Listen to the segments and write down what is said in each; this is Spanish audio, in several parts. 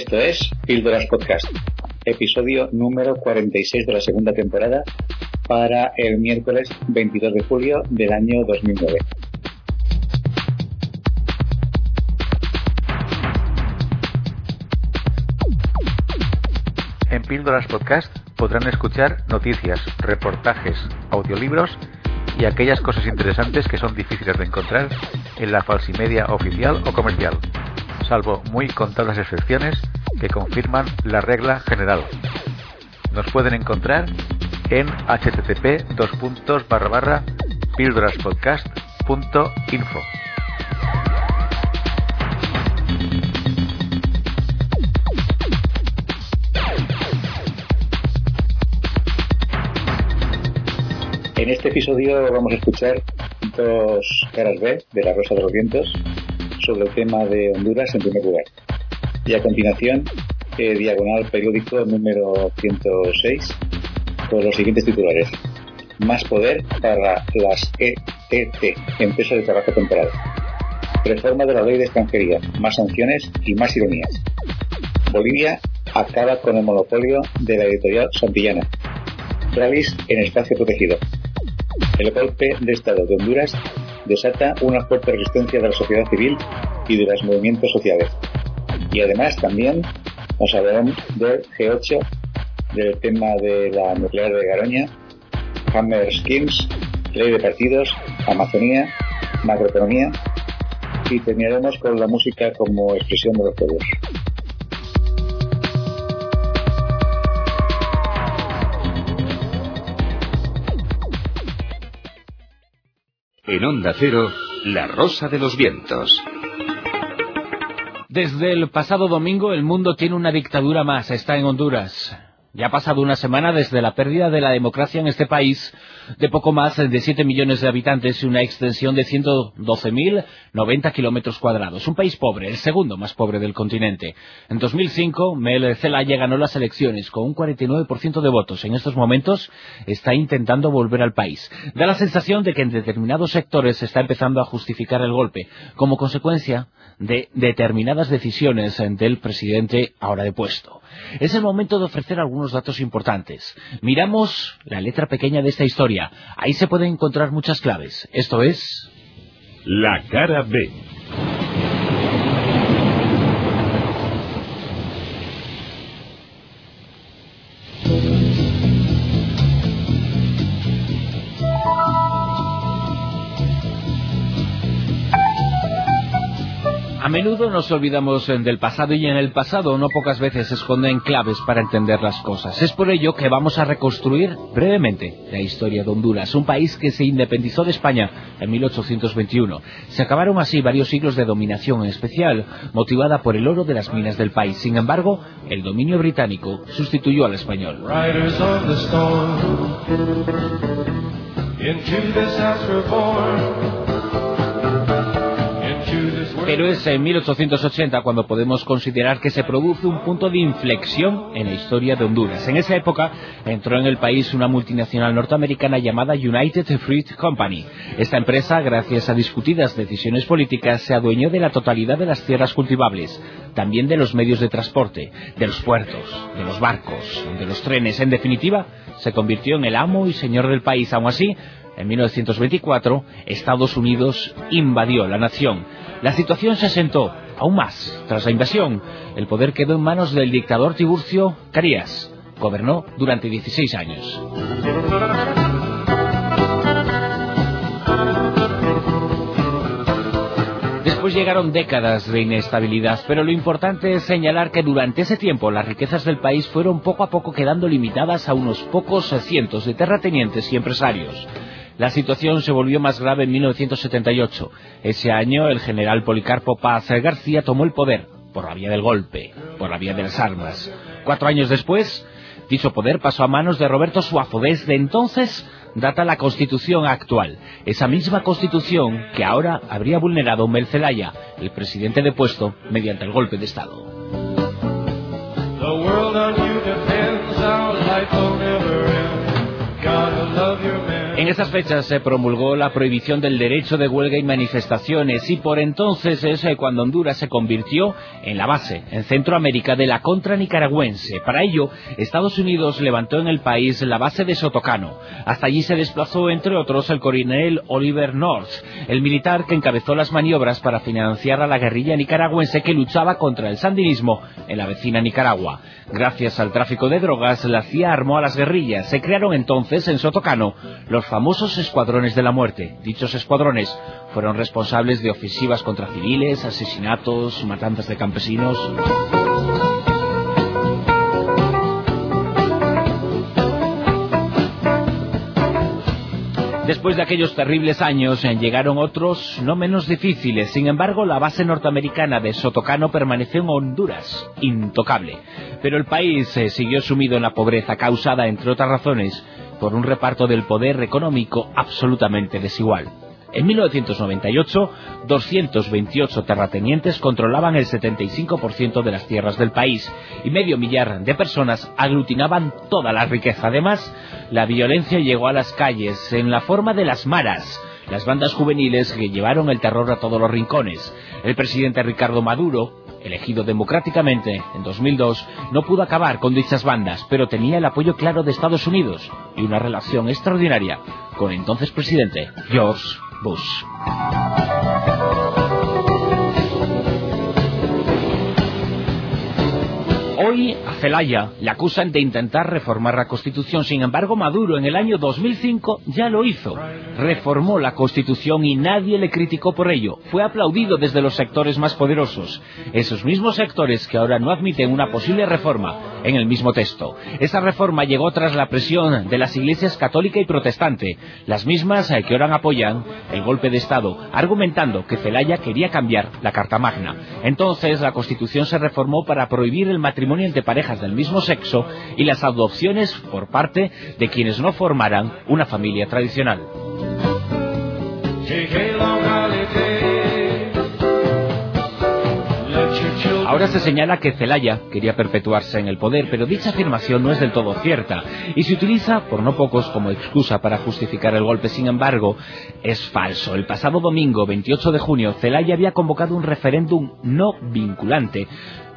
Esto es Píldoras Podcast, episodio número 46 de la segunda temporada para el miércoles 22 de julio del año 2009. En Píldoras Podcast podrán escuchar noticias, reportajes, audiolibros y aquellas cosas interesantes que son difíciles de encontrar en la falsimedia oficial o comercial, salvo muy contadas excepciones que confirman la regla general. Nos pueden encontrar en http píldoraspodcast.info. En este episodio vamos a escuchar dos caras B de la Rosa de los Vientos sobre el tema de Honduras en primer lugar. Y a continuación, eh, diagonal periódico número 106 con los siguientes titulares. Más poder para las ETT, empresas de trabajo temporal. Reforma de la ley de extranjería, más sanciones y más ironías. Bolivia acaba con el monopolio de la editorial Santillana. Travis en espacio protegido. El golpe de Estado de Honduras desata una fuerte resistencia de la sociedad civil y de los movimientos sociales. Y además también nos hablarán del G8, del tema de la nuclear de Garoña, Hammer Schemes, ley de partidos, Amazonía, macroeconomía y terminaremos con la música como expresión de los pueblos. En Onda Cero, La Rosa de los Vientos. Desde el pasado domingo el mundo tiene una dictadura más, está en Honduras. Ya ha pasado una semana desde la pérdida de la democracia en este país de poco más de 7 millones de habitantes y una extensión de 112.090 kilómetros cuadrados. Un país pobre, el segundo más pobre del continente. En 2005, Mel Zelaya ganó las elecciones con un 49% de votos. En estos momentos está intentando volver al país. Da la sensación de que en determinados sectores se está empezando a justificar el golpe como consecuencia de determinadas decisiones del presidente ahora de puesto. Es el momento de ofrecer algunos datos importantes. Miramos la letra pequeña de esta historia. Ahí se pueden encontrar muchas claves. Esto es... La cara B. menudo nos olvidamos del pasado y en el pasado no pocas veces se esconden claves para entender las cosas. Es por ello que vamos a reconstruir brevemente la historia de Honduras, un país que se independizó de España en 1821. Se acabaron así varios siglos de dominación, en especial motivada por el oro de las minas del país. Sin embargo, el dominio británico sustituyó al español. Pero es en 1880 cuando podemos considerar que se produce un punto de inflexión en la historia de Honduras. En esa época entró en el país una multinacional norteamericana llamada United Fruit Company. Esta empresa, gracias a discutidas decisiones políticas, se adueñó de la totalidad de las tierras cultivables, también de los medios de transporte, de los puertos, de los barcos, de los trenes. En definitiva, se convirtió en el amo y señor del país. Aún así, en 1924, Estados Unidos invadió la nación. La situación se asentó aún más. Tras la invasión, el poder quedó en manos del dictador Tiburcio Carías. Gobernó durante 16 años. Después llegaron décadas de inestabilidad, pero lo importante es señalar que durante ese tiempo las riquezas del país fueron poco a poco quedando limitadas a unos pocos cientos de terratenientes y empresarios. La situación se volvió más grave en 1978. Ese año el general Policarpo Paz García tomó el poder por la vía del golpe, por la vía de las armas. Cuatro años después, dicho poder pasó a manos de Roberto Suazo. Desde entonces data la constitución actual, esa misma constitución que ahora habría vulnerado Mel Zelaya, el presidente depuesto, mediante el golpe de Estado. Esas fechas se promulgó la prohibición del derecho de huelga y manifestaciones y por entonces es eh, cuando Honduras se convirtió en la base en Centroamérica de la contra nicaragüense. Para ello, Estados Unidos levantó en el país la base de Sotocano. Hasta allí se desplazó, entre otros, el coronel Oliver North, el militar que encabezó las maniobras para financiar a la guerrilla nicaragüense que luchaba contra el sandinismo en la vecina Nicaragua. Gracias al tráfico de drogas, la CIA armó a las guerrillas. Se crearon entonces en Sotocano los famosos escuadrones de la muerte. Dichos escuadrones fueron responsables de ofensivas contra civiles, asesinatos, matanzas de campesinos. Después de aquellos terribles años eh, llegaron otros no menos difíciles. Sin embargo, la base norteamericana de Sotocano permaneció en Honduras, intocable. Pero el país eh, siguió sumido en la pobreza causada, entre otras razones, por un reparto del poder económico absolutamente desigual. En 1998, 228 terratenientes controlaban el 75% de las tierras del país y medio millar de personas aglutinaban toda la riqueza. Además, la violencia llegó a las calles en la forma de las maras, las bandas juveniles que llevaron el terror a todos los rincones. El presidente Ricardo Maduro, elegido democráticamente en 2002, no pudo acabar con dichas bandas, pero tenía el apoyo claro de Estados Unidos y una relación extraordinaria con el entonces presidente George Bush. Hoy a Zelaya le acusan de intentar reformar la Constitución. Sin embargo, Maduro en el año 2005 ya lo hizo. Reformó la Constitución y nadie le criticó por ello. Fue aplaudido desde los sectores más poderosos. Esos mismos sectores que ahora no admiten una posible reforma en el mismo texto. Esa reforma llegó tras la presión de las iglesias católica y protestante, las mismas que ahora apoyan el golpe de Estado, argumentando que Zelaya quería cambiar la Carta Magna. Entonces la Constitución se reformó para prohibir el matrimonio entre parejas del mismo sexo y las adopciones por parte de quienes no formaran una familia tradicional. Ahora se señala que Zelaya quería perpetuarse en el poder, pero dicha afirmación no es del todo cierta y se utiliza por no pocos como excusa para justificar el golpe. Sin embargo, es falso. El pasado domingo, 28 de junio, Zelaya había convocado un referéndum no vinculante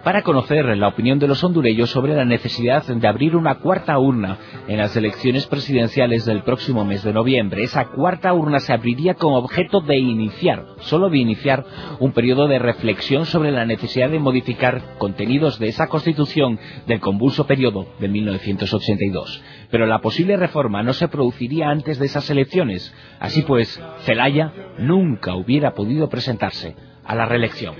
para conocer la opinión de los hondureños sobre la necesidad de abrir una cuarta urna en las elecciones presidenciales del próximo mes de noviembre. Esa cuarta urna se abriría con objeto de iniciar, solo de iniciar, un periodo de reflexión sobre la necesidad de modificar contenidos de esa constitución del convulso periodo de 1982. Pero la posible reforma no se produciría antes de esas elecciones. Así pues, Zelaya nunca hubiera podido presentarse a la reelección.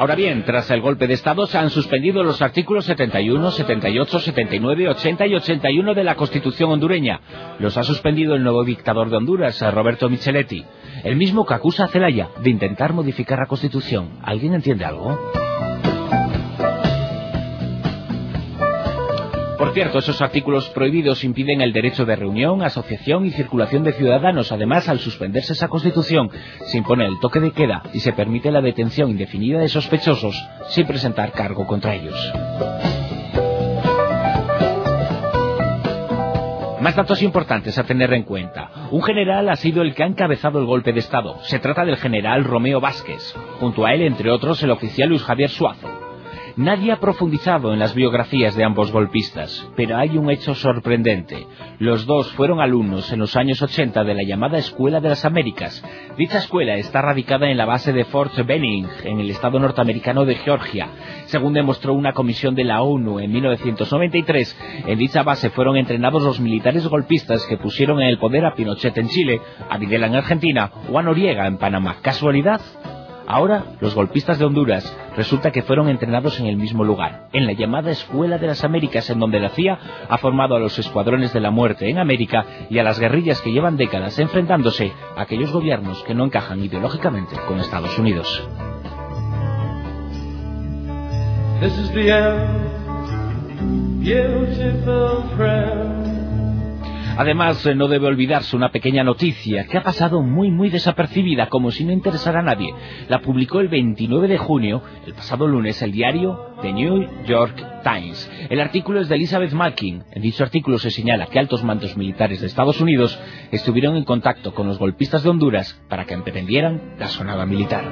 Ahora bien, tras el golpe de Estado se han suspendido los artículos 71, 78, 79, 80 y 81 de la Constitución hondureña. Los ha suspendido el nuevo dictador de Honduras, Roberto Micheletti, el mismo que acusa a Zelaya de intentar modificar la Constitución. ¿Alguien entiende algo? Por cierto, esos artículos prohibidos impiden el derecho de reunión, asociación y circulación de ciudadanos. Además, al suspenderse esa constitución, se impone el toque de queda y se permite la detención indefinida de sospechosos sin presentar cargo contra ellos. Más datos importantes a tener en cuenta. Un general ha sido el que ha encabezado el golpe de Estado. Se trata del general Romeo Vázquez. Junto a él, entre otros, el oficial Luis Javier Suazo. Nadie ha profundizado en las biografías de ambos golpistas, pero hay un hecho sorprendente. Los dos fueron alumnos en los años 80 de la llamada Escuela de las Américas. Dicha escuela está radicada en la base de Fort Benning, en el estado norteamericano de Georgia. Según demostró una comisión de la ONU en 1993, en dicha base fueron entrenados los militares golpistas que pusieron en el poder a Pinochet en Chile, a Videla en Argentina o a Noriega en Panamá. ¿Casualidad? Ahora, los golpistas de Honduras resulta que fueron entrenados en el mismo lugar, en la llamada Escuela de las Américas, en donde la CIA ha formado a los escuadrones de la muerte en América y a las guerrillas que llevan décadas enfrentándose a aquellos gobiernos que no encajan ideológicamente con Estados Unidos. Además, no debe olvidarse una pequeña noticia que ha pasado muy muy desapercibida, como si no interesara a nadie. La publicó el 29 de junio, el pasado lunes, el diario The New York Times. El artículo es de Elizabeth Malkin. En dicho artículo se señala que altos mandos militares de Estados Unidos estuvieron en contacto con los golpistas de Honduras para que emprendieran la sonada militar.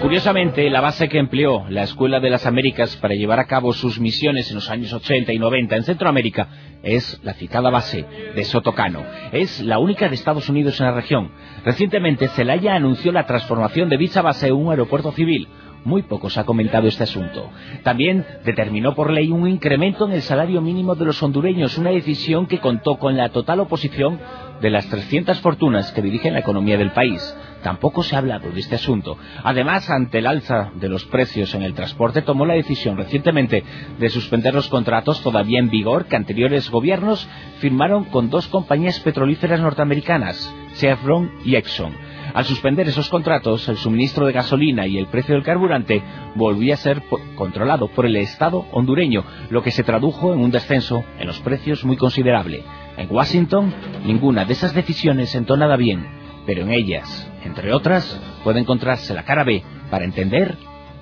Curiosamente, la base que empleó la Escuela de las Américas para llevar a cabo sus misiones en los años 80 y 90 en Centroamérica es la citada base de Sotocano. Es la única de Estados Unidos en la región. Recientemente, Celaya anunció la transformación de dicha base en un aeropuerto civil, muy poco se ha comentado este asunto. También determinó por ley un incremento en el salario mínimo de los hondureños, una decisión que contó con la total oposición de las 300 fortunas que dirigen la economía del país. Tampoco se ha hablado de este asunto. Además, ante el alza de los precios en el transporte, tomó la decisión recientemente de suspender los contratos todavía en vigor que anteriores gobiernos firmaron con dos compañías petrolíferas norteamericanas, Chevron y Exxon al suspender esos contratos, el suministro de gasolina y el precio del carburante volvía a ser controlado por el Estado hondureño, lo que se tradujo en un descenso en los precios muy considerable. En Washington, ninguna de esas decisiones sentó nada bien, pero en ellas, entre otras, puede encontrarse la cara B para entender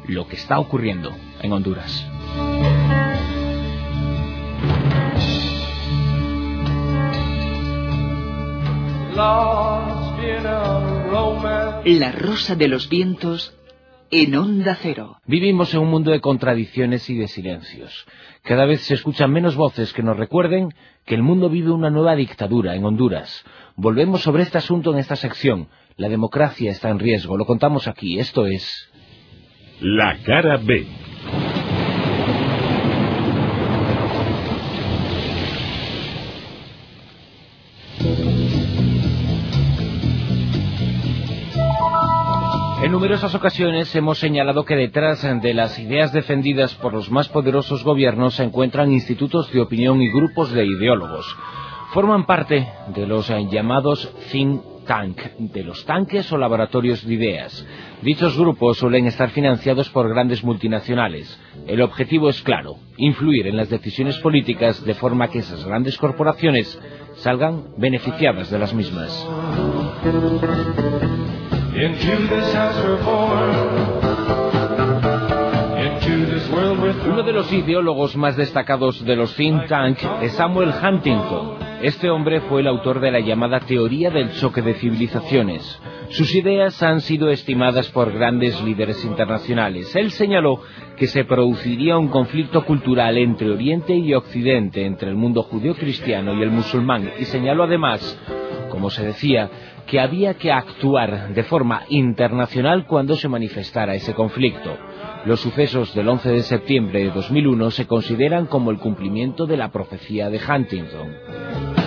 lo que está ocurriendo en Honduras. La rosa de los vientos en onda cero. Vivimos en un mundo de contradicciones y de silencios. Cada vez se escuchan menos voces que nos recuerden que el mundo vive una nueva dictadura en Honduras. Volvemos sobre este asunto en esta sección. La democracia está en riesgo. Lo contamos aquí. Esto es... La cara B. En numerosas ocasiones hemos señalado que detrás de las ideas defendidas por los más poderosos gobiernos se encuentran institutos de opinión y grupos de ideólogos. Forman parte de los llamados think tank, de los tanques o laboratorios de ideas. Dichos grupos suelen estar financiados por grandes multinacionales. El objetivo es claro, influir en las decisiones políticas de forma que esas grandes corporaciones salgan beneficiadas de las mismas. Uno de los ideólogos más destacados de los think tank es Samuel Huntington. Este hombre fue el autor de la llamada teoría del choque de civilizaciones. Sus ideas han sido estimadas por grandes líderes internacionales. Él señaló que se produciría un conflicto cultural entre Oriente y Occidente, entre el mundo judío-cristiano y el musulmán, y señaló además, como se decía, que había que actuar de forma internacional cuando se manifestara ese conflicto. Los sucesos del 11 de septiembre de 2001 se consideran como el cumplimiento de la profecía de Huntington.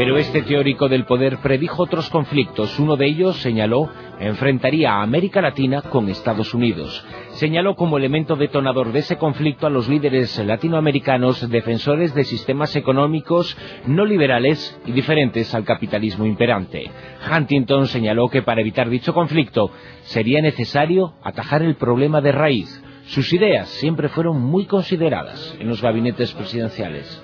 Pero este teórico del poder predijo otros conflictos. Uno de ellos, señaló, enfrentaría a América Latina con Estados Unidos. Señaló como elemento detonador de ese conflicto a los líderes latinoamericanos defensores de sistemas económicos no liberales y diferentes al capitalismo imperante. Huntington señaló que para evitar dicho conflicto sería necesario atajar el problema de raíz. Sus ideas siempre fueron muy consideradas en los gabinetes presidenciales.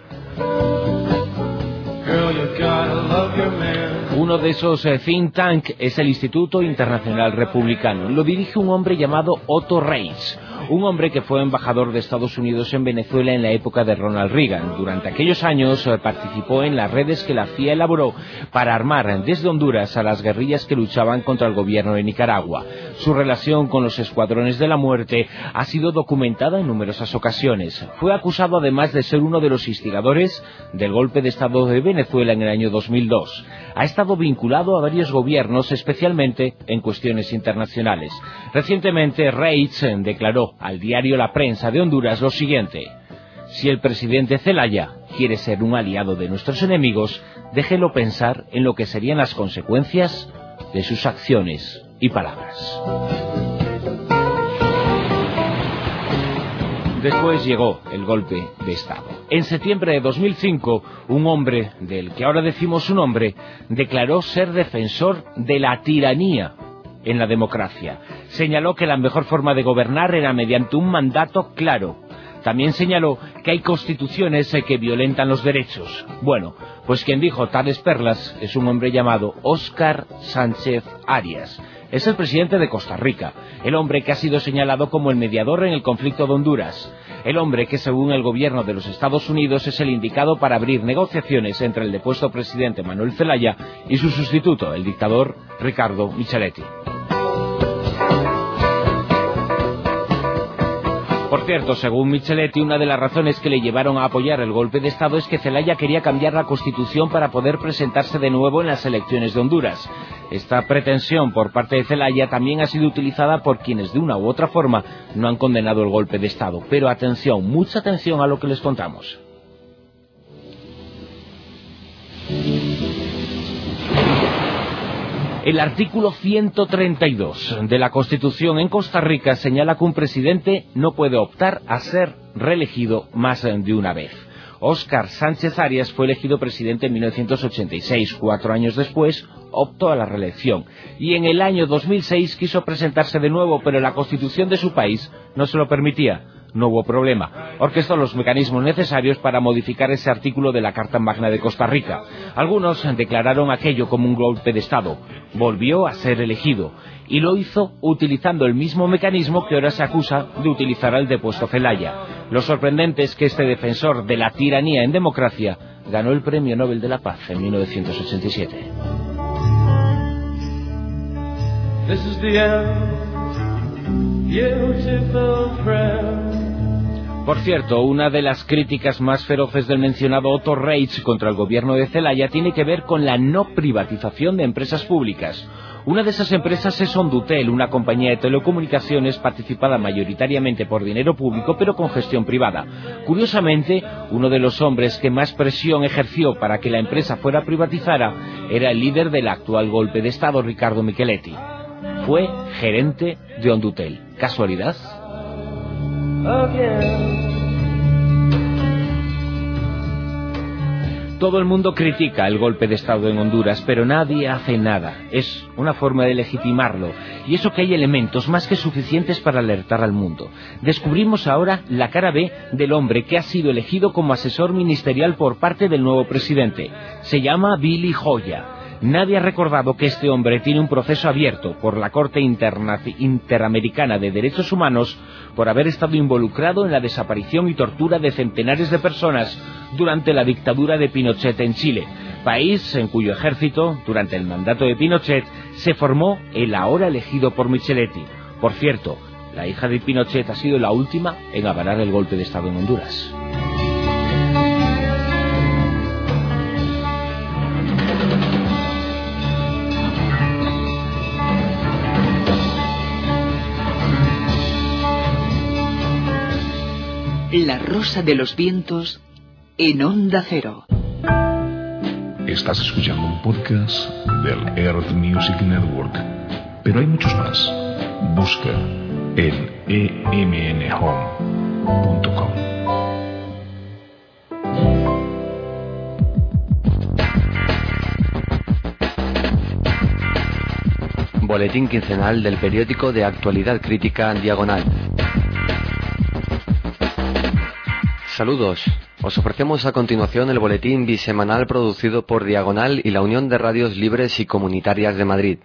Uno de esos eh, think tank es el Instituto Internacional Republicano. Lo dirige un hombre llamado Otto Reitz, un hombre que fue embajador de Estados Unidos en Venezuela en la época de Ronald Reagan. Durante aquellos años eh, participó en las redes que la CIA elaboró para armar desde Honduras a las guerrillas que luchaban contra el gobierno de Nicaragua. Su relación con los escuadrones de la muerte ha sido documentada en numerosas ocasiones. Fue acusado además de ser uno de los instigadores del golpe de Estado de Venezuela en el año 2002. Ha estado vinculado a varios gobiernos, especialmente en cuestiones internacionales. Recientemente, Reitz declaró al diario La Prensa de Honduras lo siguiente. Si el presidente Zelaya quiere ser un aliado de nuestros enemigos, déjelo pensar en lo que serían las consecuencias de sus acciones y palabras. Después llegó el golpe de Estado. En septiembre de 2005, un hombre, del que ahora decimos su nombre, declaró ser defensor de la tiranía en la democracia. Señaló que la mejor forma de gobernar era mediante un mandato claro. También señaló que hay constituciones eh, que violentan los derechos. Bueno, pues quien dijo tales perlas es un hombre llamado Óscar Sánchez Arias. Es el presidente de Costa Rica, el hombre que ha sido señalado como el mediador en el conflicto de Honduras el hombre que según el gobierno de los Estados Unidos es el indicado para abrir negociaciones entre el depuesto presidente Manuel Zelaya y su sustituto, el dictador Ricardo Micheletti. Cierto, según Micheletti, una de las razones que le llevaron a apoyar el golpe de Estado es que Zelaya quería cambiar la Constitución para poder presentarse de nuevo en las elecciones de Honduras. Esta pretensión por parte de Zelaya también ha sido utilizada por quienes de una u otra forma no han condenado el golpe de Estado. Pero atención, mucha atención a lo que les contamos. El artículo 132 de la Constitución en Costa Rica señala que un presidente no puede optar a ser reelegido más de una vez. Óscar Sánchez Arias fue elegido presidente en 1986. Cuatro años después optó a la reelección. Y en el año 2006 quiso presentarse de nuevo, pero la constitución de su país no se lo permitía no hubo problema. Orquestó los mecanismos necesarios para modificar ese artículo de la Carta Magna de Costa Rica. Algunos declararon aquello como un golpe de Estado. Volvió a ser elegido y lo hizo utilizando el mismo mecanismo que ahora se acusa de utilizar al depuesto Celaya. Lo sorprendente es que este defensor de la tiranía en democracia ganó el Premio Nobel de la Paz en 1987. Por cierto, una de las críticas más feroces del mencionado Otto Reich contra el gobierno de Zelaya tiene que ver con la no privatización de empresas públicas. Una de esas empresas es Ondutel, una compañía de telecomunicaciones participada mayoritariamente por dinero público pero con gestión privada. Curiosamente, uno de los hombres que más presión ejerció para que la empresa fuera privatizada era el líder del actual golpe de Estado, Ricardo Micheletti. Fue gerente de Ondutel. ¿Casualidad? Todo el mundo critica el golpe de Estado en Honduras, pero nadie hace nada. Es una forma de legitimarlo. Y eso que hay elementos más que suficientes para alertar al mundo. Descubrimos ahora la cara B del hombre que ha sido elegido como asesor ministerial por parte del nuevo presidente. Se llama Billy Joya Nadie ha recordado que este hombre tiene un proceso abierto por la Corte Interamericana de Derechos Humanos por haber estado involucrado en la desaparición y tortura de centenares de personas durante la dictadura de Pinochet en Chile, país en cuyo ejército, durante el mandato de Pinochet, se formó el ahora elegido por Micheletti. Por cierto, la hija de Pinochet ha sido la última en avalar el golpe de Estado en Honduras. La Rosa de los Vientos en Onda Cero. Estás escuchando un podcast del Earth Music Network, pero hay muchos más. Busca en emnhome.com. Boletín quincenal del periódico de actualidad crítica Diagonal. Saludos. Os ofrecemos a continuación el boletín bisemanal producido por Diagonal y la Unión de Radios Libres y Comunitarias de Madrid.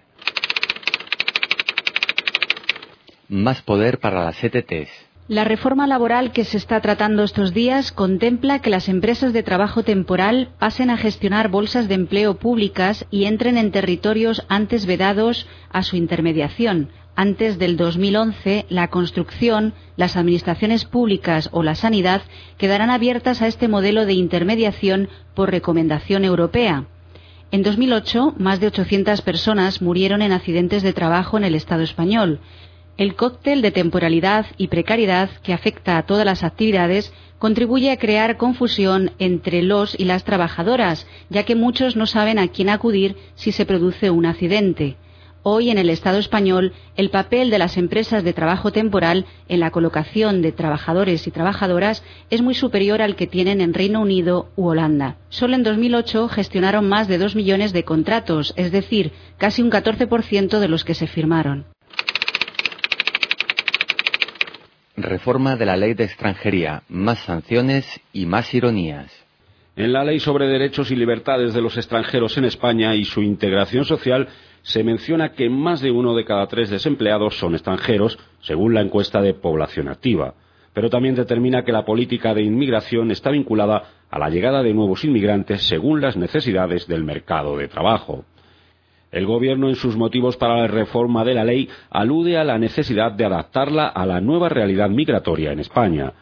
Más poder para las ETTs. La reforma laboral que se está tratando estos días contempla que las empresas de trabajo temporal pasen a gestionar bolsas de empleo públicas y entren en territorios antes vedados a su intermediación, antes del 2011, la construcción, las administraciones públicas o la sanidad quedarán abiertas a este modelo de intermediación por recomendación europea. En 2008, más de 800 personas murieron en accidentes de trabajo en el Estado español. El cóctel de temporalidad y precariedad que afecta a todas las actividades contribuye a crear confusión entre los y las trabajadoras, ya que muchos no saben a quién acudir si se produce un accidente. Hoy en el Estado español el papel de las empresas de trabajo temporal en la colocación de trabajadores y trabajadoras es muy superior al que tienen en Reino Unido u Holanda. Solo en 2008 gestionaron más de dos millones de contratos, es decir, casi un 14% de los que se firmaron. Reforma de la ley de extranjería, más sanciones y más ironías. En la ley sobre derechos y libertades de los extranjeros en España y su integración social se menciona que más de uno de cada tres desempleados son extranjeros, según la encuesta de población activa. Pero también determina que la política de inmigración está vinculada a la llegada de nuevos inmigrantes según las necesidades del mercado de trabajo. El Gobierno, en sus motivos para la reforma de la ley, alude a la necesidad de adaptarla a la nueva realidad migratoria en España.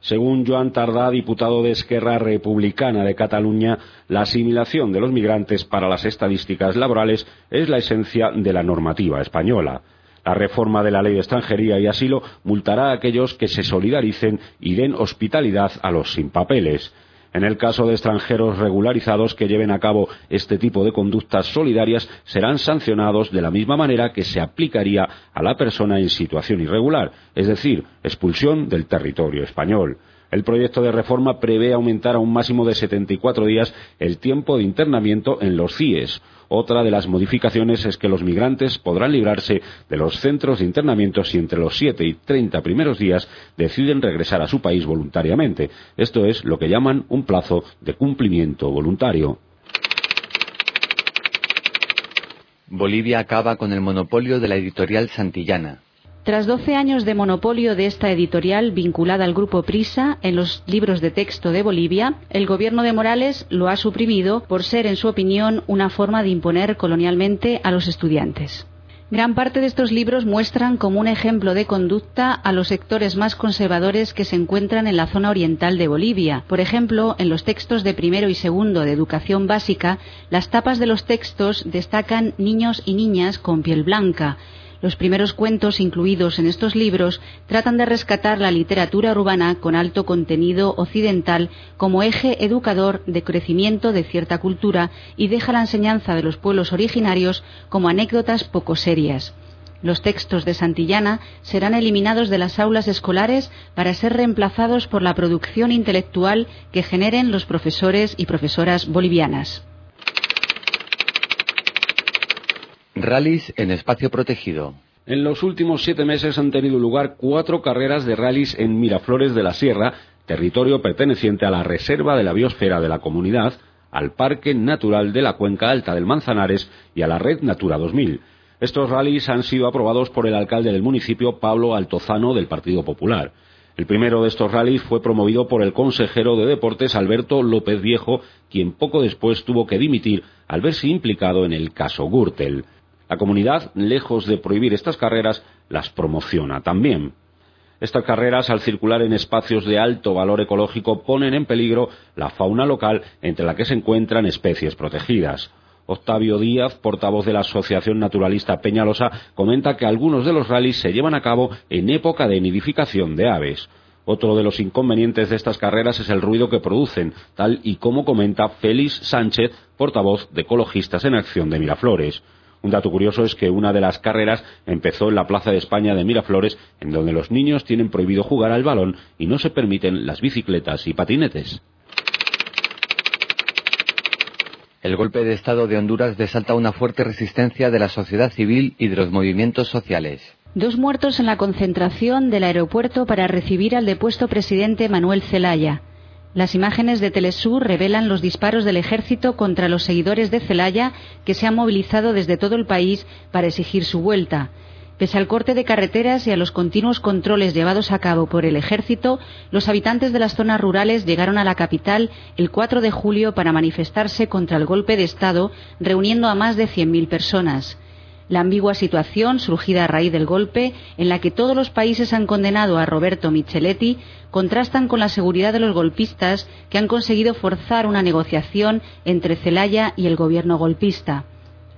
Según Joan Tardá, diputado de Esquerra Republicana de Cataluña, la asimilación de los migrantes para las estadísticas laborales es la esencia de la normativa española. La reforma de la ley de extranjería y asilo multará a aquellos que se solidaricen y den hospitalidad a los sin papeles. En el caso de extranjeros regularizados que lleven a cabo este tipo de conductas solidarias, serán sancionados de la misma manera que se aplicaría a la persona en situación irregular, es decir, expulsión del territorio español. El proyecto de reforma prevé aumentar a un máximo de 74 días el tiempo de internamiento en los CIES. Otra de las modificaciones es que los migrantes podrán librarse de los centros de internamiento si entre los 7 y 30 primeros días deciden regresar a su país voluntariamente. Esto es lo que llaman un plazo de cumplimiento voluntario. Bolivia acaba con el monopolio de la editorial Santillana. Tras 12 años de monopolio de esta editorial vinculada al grupo Prisa en los libros de texto de Bolivia, el gobierno de Morales lo ha suprimido por ser, en su opinión, una forma de imponer colonialmente a los estudiantes. Gran parte de estos libros muestran como un ejemplo de conducta a los sectores más conservadores que se encuentran en la zona oriental de Bolivia. Por ejemplo, en los textos de primero y segundo de educación básica, las tapas de los textos destacan niños y niñas con piel blanca, los primeros cuentos incluidos en estos libros tratan de rescatar la literatura urbana con alto contenido occidental como eje educador de crecimiento de cierta cultura y deja la enseñanza de los pueblos originarios como anécdotas poco serias. Los textos de Santillana serán eliminados de las aulas escolares para ser reemplazados por la producción intelectual que generen los profesores y profesoras bolivianas. Rallys en espacio protegido. En los últimos siete meses han tenido lugar cuatro carreras de rallies en Miraflores de la Sierra, territorio perteneciente a la Reserva de la Biosfera de la Comunidad, al Parque Natural de la Cuenca Alta del Manzanares y a la Red Natura 2000. Estos rallies han sido aprobados por el alcalde del municipio, Pablo Altozano, del Partido Popular. El primero de estos rallies fue promovido por el consejero de Deportes Alberto López Viejo, quien poco después tuvo que dimitir al verse implicado en el caso Gürtel. La comunidad, lejos de prohibir estas carreras, las promociona también. Estas carreras, al circular en espacios de alto valor ecológico, ponen en peligro la fauna local entre la que se encuentran especies protegidas. Octavio Díaz, portavoz de la Asociación Naturalista Peñalosa, comenta que algunos de los rallies se llevan a cabo en época de nidificación de aves. Otro de los inconvenientes de estas carreras es el ruido que producen, tal y como comenta Félix Sánchez, portavoz de Ecologistas en Acción de Miraflores. Un dato curioso es que una de las carreras empezó en la Plaza de España de Miraflores, en donde los niños tienen prohibido jugar al balón y no se permiten las bicicletas y patinetes. El golpe de Estado de Honduras desalta una fuerte resistencia de la sociedad civil y de los movimientos sociales. Dos muertos en la concentración del aeropuerto para recibir al depuesto presidente Manuel Zelaya. Las imágenes de Telesur revelan los disparos del ejército contra los seguidores de Celaya que se han movilizado desde todo el país para exigir su vuelta. Pese al corte de carreteras y a los continuos controles llevados a cabo por el ejército, los habitantes de las zonas rurales llegaron a la capital el 4 de julio para manifestarse contra el golpe de Estado, reuniendo a más de 100.000 personas. La ambigua situación, surgida a raíz del golpe, en la que todos los países han condenado a Roberto Micheletti, contrastan con la seguridad de los golpistas que han conseguido forzar una negociación entre Zelaya y el gobierno golpista.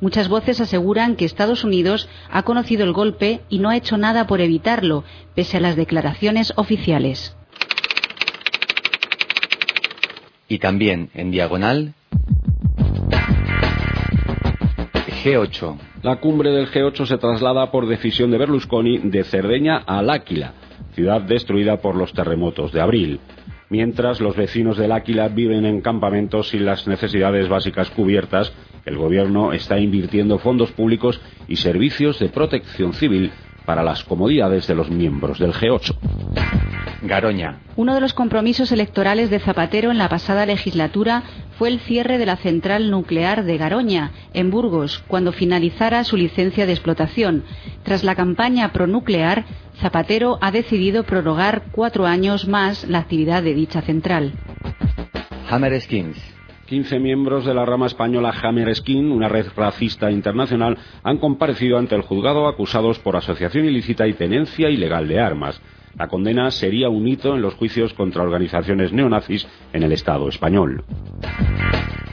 Muchas voces aseguran que Estados Unidos ha conocido el golpe y no ha hecho nada por evitarlo, pese a las declaraciones oficiales. Y también, en diagonal, G8. La cumbre del G8 se traslada por decisión de Berlusconi de Cerdeña al Áquila, ciudad destruida por los terremotos de abril. Mientras los vecinos del Áquila viven en campamentos sin las necesidades básicas cubiertas, el gobierno está invirtiendo fondos públicos y servicios de protección civil para las comodidades de los miembros del G8. Garoña. Uno de los compromisos electorales de Zapatero en la pasada legislatura fue el cierre de la central nuclear de Garoña, en Burgos, cuando finalizara su licencia de explotación. Tras la campaña pronuclear, Zapatero ha decidido prorrogar cuatro años más la actividad de dicha central. Hammer Skins. 15 miembros de la rama española Hammer Skin, una red racista internacional, han comparecido ante el juzgado acusados por asociación ilícita y tenencia ilegal de armas. La condena sería un hito en los juicios contra organizaciones neonazis en el Estado español.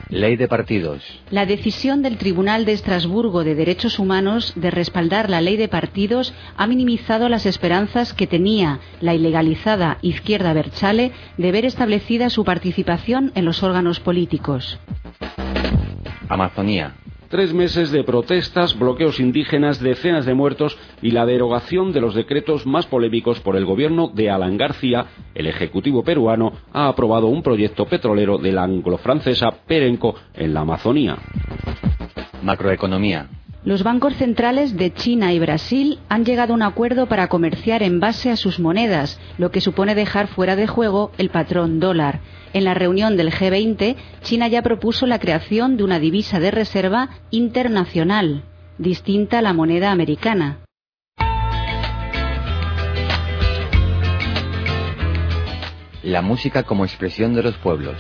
Ley de partidos. La decisión del Tribunal de Estrasburgo de Derechos Humanos de respaldar la ley de partidos ha minimizado las esperanzas que tenía la ilegalizada izquierda Berchale de ver establecida su participación en los órganos políticos. Amazonía. Tres meses de protestas, bloqueos indígenas, decenas de muertos y la derogación de los decretos más polémicos por el gobierno de Alan García, el ejecutivo peruano ha aprobado un proyecto petrolero de la anglo-francesa Perenco en la Amazonía. Macroeconomía. Los bancos centrales de China y Brasil han llegado a un acuerdo para comerciar en base a sus monedas, lo que supone dejar fuera de juego el patrón dólar. En la reunión del G20, China ya propuso la creación de una divisa de reserva internacional, distinta a la moneda americana. La música como expresión de los pueblos.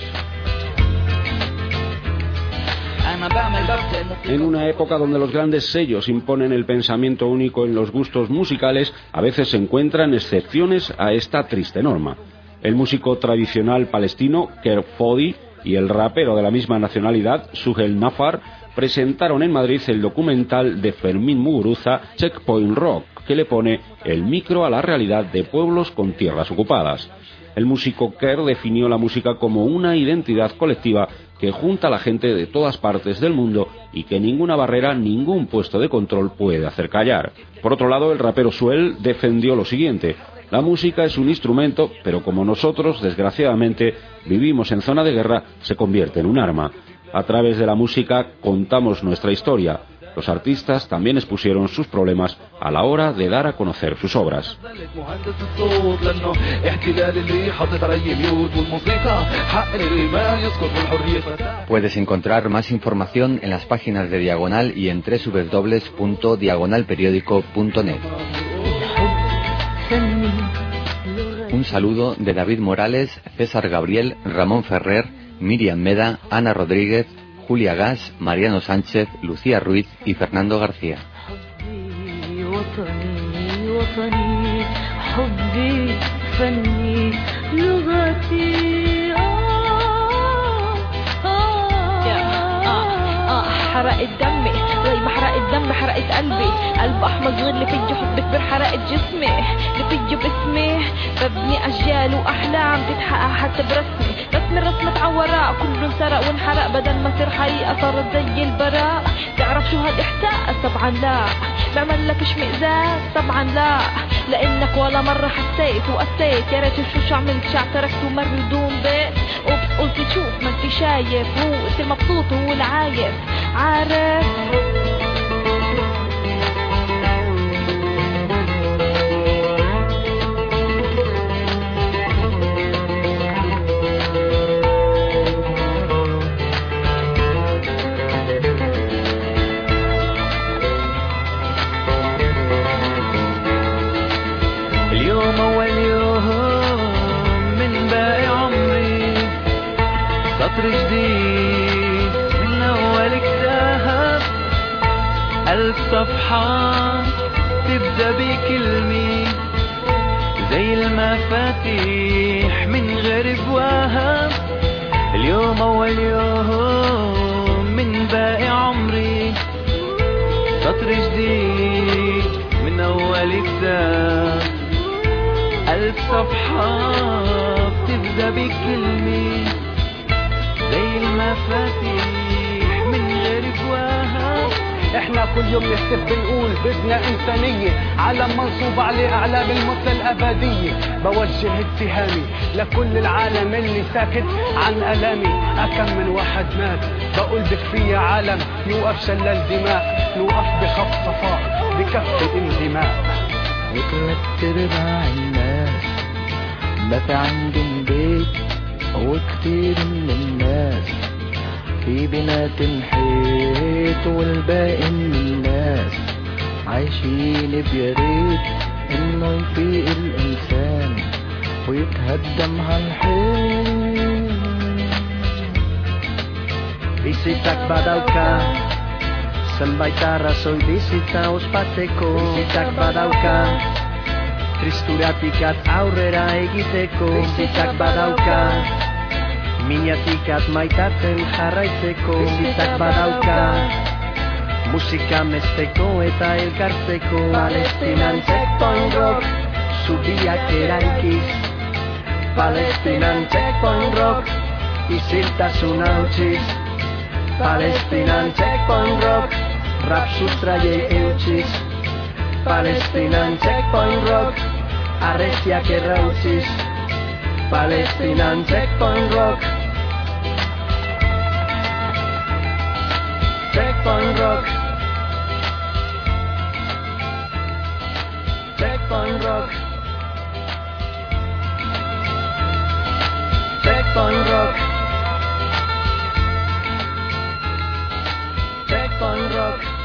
En una época donde los grandes sellos imponen el pensamiento único en los gustos musicales, a veces se encuentran excepciones a esta triste norma. El músico tradicional palestino Kerfodi y el rapero de la misma nacionalidad, Sugel Nafar, presentaron en Madrid el documental de Fermín Muguruza, Checkpoint Rock, que le pone el micro a la realidad de pueblos con tierras ocupadas. El músico Kerr definió la música como una identidad colectiva que junta a la gente de todas partes del mundo y que ninguna barrera, ningún puesto de control puede hacer callar. Por otro lado, el rapero Suel defendió lo siguiente. La música es un instrumento, pero como nosotros, desgraciadamente, vivimos en zona de guerra, se convierte en un arma. A través de la música contamos nuestra historia. Los artistas también expusieron sus problemas a la hora de dar a conocer sus obras. Puedes encontrar más información en las páginas de Diagonal y en www.diagonalperiódico.net. Un saludo de David Morales, César Gabriel, Ramón Ferrer, Miriam Meda, Ana Rodríguez, Julia Gas, Mariano Sánchez, Lucía Ruiz y Fernando García. حرقت دمي ما حرقت قلبي. قلب احمر صغير اللي فيه حب كبير حرقت جسمي. اللي فيه باسمي ببني أجيال وأحلام تتحقق حتى برسمي. رسم الرسمة عوراء كله انسرق وانحرق بدل ما تصير حقيقة صارت زي البراء. تعرف شو هالإحساس؟ طبعا لا. بعمل لك اشمئزاز طبعا لا. لأنك ولا مرة حسيت وقسيت. يا ريت شو شو عملت شو اعترفت ومر بدون بيت. قلت شوف ما انت شايف. هو انت المبسوط وهو العايف. عارف؟ صفحة تبدأ بكلمة زي المفاتيح من غير بواب اليوم أول يوم من باقي عمري. سطر جديد من أول كتاب ألف صفحة بتبدأ بكلمة كل يوم نهتف بنقول بدنا إنسانية. عالم منصوب عليه أعلام المثل الابدية بوجه اتهامي لكل العالم اللي ساكت عن ألامي. أكم من واحد مات؟ بقول بكفي عالم. يوقف شلال دماء. نوقف بخف صفاء. بكف الانتماء وتلات الناس ما في عندهم بيت وكتير من الناس. في بنات الحيط والباقي من الناس عايشين بياريت انه يفيق الانسان ويتهدم هالحيط Bizitzak badauka Zenbait arrazoi bizitza ospatzeko Bizitzak badauka Tristuratik aurrera egiteko Bizitzak badauka Minatikat maitatzen jarraitzeko Bizitzak badauka. Musika mesteko eta elkartzeko Palestinan checkpoint rock Zubiak eraikiz Palestinan checkpoint rock Isiltasun hautsiz Palestinan checkpoint rock Rap sustraiei eutxiz Palestinan checkpoint rock Arrestiak errautziz Palestinan tech punk rock. Tech rock. Tech rock. Tech rock. Tech rock.